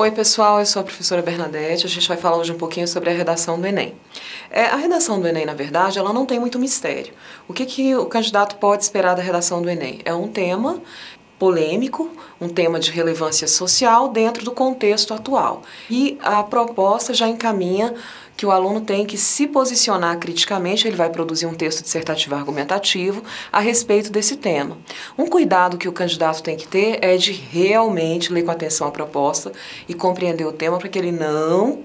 Oi, pessoal, eu sou a professora Bernadette. A gente vai falar hoje um pouquinho sobre a redação do Enem. É, a redação do Enem, na verdade, ela não tem muito mistério. O que, que o candidato pode esperar da redação do Enem? É um tema polêmico, um tema de relevância social dentro do contexto atual. E a proposta já encaminha que o aluno tem que se posicionar criticamente, ele vai produzir um texto dissertativo argumentativo a respeito desse tema. Um cuidado que o candidato tem que ter é de realmente ler com atenção a proposta e compreender o tema para que ele não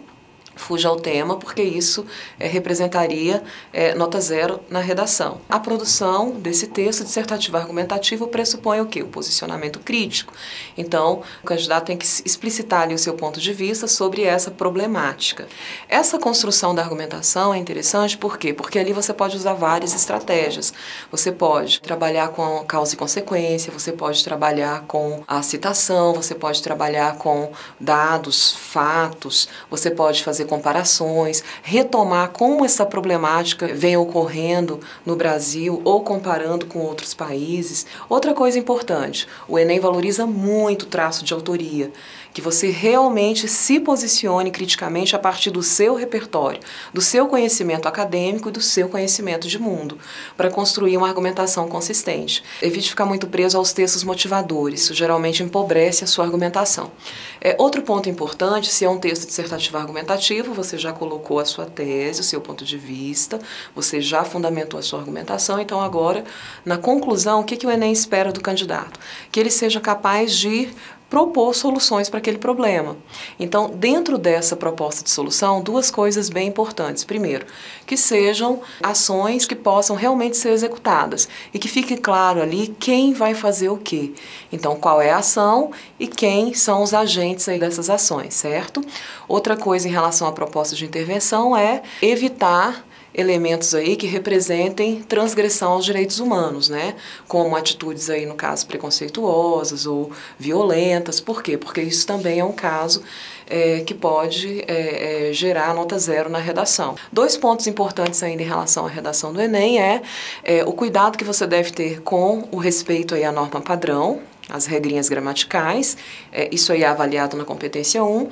fuja ao tema, porque isso é, representaria é, nota zero na redação. A produção desse texto dissertativo argumentativo pressupõe o quê? O posicionamento crítico. Então, o candidato tem que explicitar ali o seu ponto de vista sobre essa problemática. Essa construção da argumentação é interessante por quê? Porque ali você pode usar várias estratégias. Você pode trabalhar com causa e consequência, você pode trabalhar com a citação, você pode trabalhar com dados, fatos, você pode fazer fazer comparações, retomar como essa problemática vem ocorrendo no Brasil ou comparando com outros países. Outra coisa importante, o Enem valoriza muito o traço de autoria, que você realmente se posicione criticamente a partir do seu repertório, do seu conhecimento acadêmico e do seu conhecimento de mundo, para construir uma argumentação consistente. Evite ficar muito preso aos textos motivadores, isso geralmente empobrece a sua argumentação. É, outro ponto importante, se é um texto dissertativo argumentativo, você já colocou a sua tese, o seu ponto de vista, você já fundamentou a sua argumentação, então agora, na conclusão, o que, que o Enem espera do candidato? Que ele seja capaz de propor soluções para aquele problema. Então, dentro dessa proposta de solução, duas coisas bem importantes. Primeiro, que sejam ações que possam realmente ser executadas e que fique claro ali quem vai fazer o quê. Então, qual é a ação e quem são os agentes aí dessas ações, certo? Outra coisa em relação à proposta de intervenção é evitar elementos aí que representem transgressão aos direitos humanos, né? Como atitudes aí, no caso, preconceituosas ou violentas. Por quê? Porque isso também é um caso é, que pode é, é, gerar nota zero na redação. Dois pontos importantes ainda em relação à redação do Enem é, é o cuidado que você deve ter com o respeito aí à norma padrão, as regrinhas gramaticais, é, isso aí é avaliado na competência 1,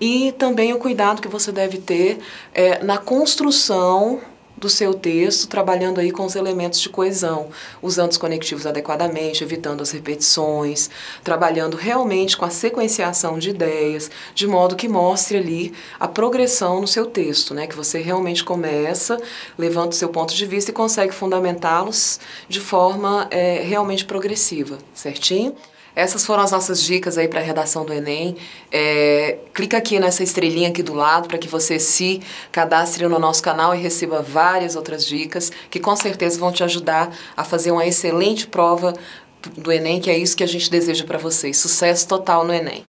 e também o cuidado que você deve ter é, na construção do seu texto, trabalhando aí com os elementos de coesão, usando os conectivos adequadamente, evitando as repetições, trabalhando realmente com a sequenciação de ideias, de modo que mostre ali a progressão no seu texto, né? Que você realmente começa, levanta o seu ponto de vista e consegue fundamentá-los de forma é, realmente progressiva, certinho? Essas foram as nossas dicas aí para a redação do Enem. É, clica aqui nessa estrelinha aqui do lado para que você se cadastre no nosso canal e receba várias outras dicas que com certeza vão te ajudar a fazer uma excelente prova do Enem, que é isso que a gente deseja para vocês. Sucesso total no Enem.